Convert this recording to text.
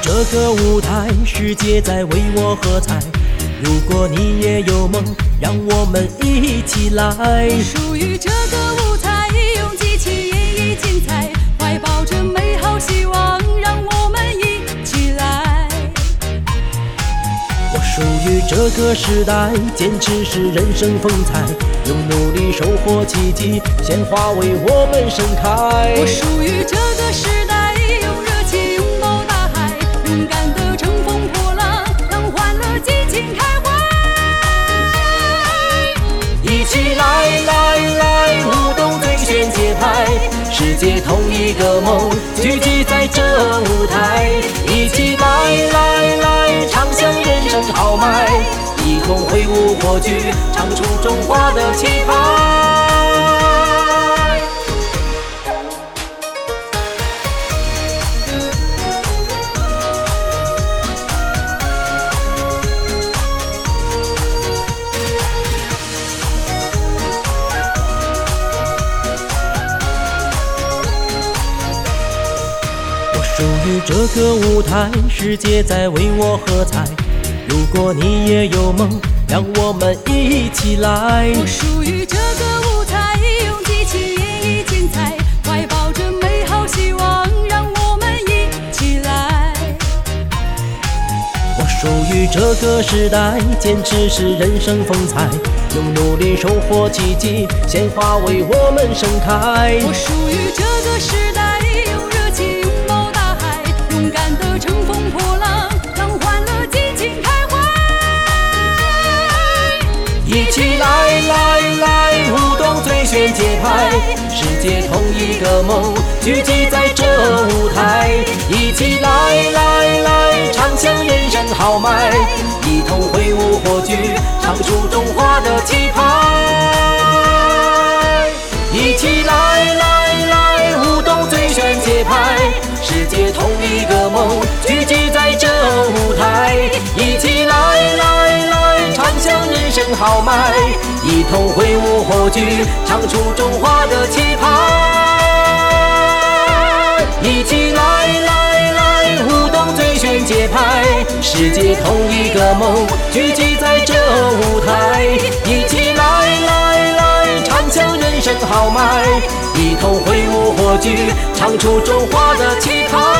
这个舞台，世界在为我喝彩。如果你也有梦，让我们一起来。属于这个舞台，用激情演绎精彩，怀抱着美好希望，让我们一起来。我属于这个时代，坚持是人生风采，用努力收获奇迹，鲜花为我们盛开。我属于接同一个梦，聚集在这舞台。一起来来来，唱响人生豪迈，一同挥舞火炬，唱出中华的气派。属于这个舞台，世界在为我喝彩。如果你也有梦，让我们一起来。我属于这个舞台，用激情演绎精彩，怀抱着美好希望，让我们一起来。我属于这个时代，坚持是人生风采，用努力收获奇迹，鲜花为我们盛开。我属于这个时代，用一起来来来，舞动最炫节拍，世界同一个梦，聚集在这舞台。一起来来来，唱响人生豪迈，一同挥舞火炬，唱出豪迈，一同挥舞火炬，唱出中华的气派。一起来来来，舞动最炫节拍，世界同一个梦，聚集在这舞台。一起来来来，唱响人生豪迈，一同挥舞火炬，唱出中华的气派。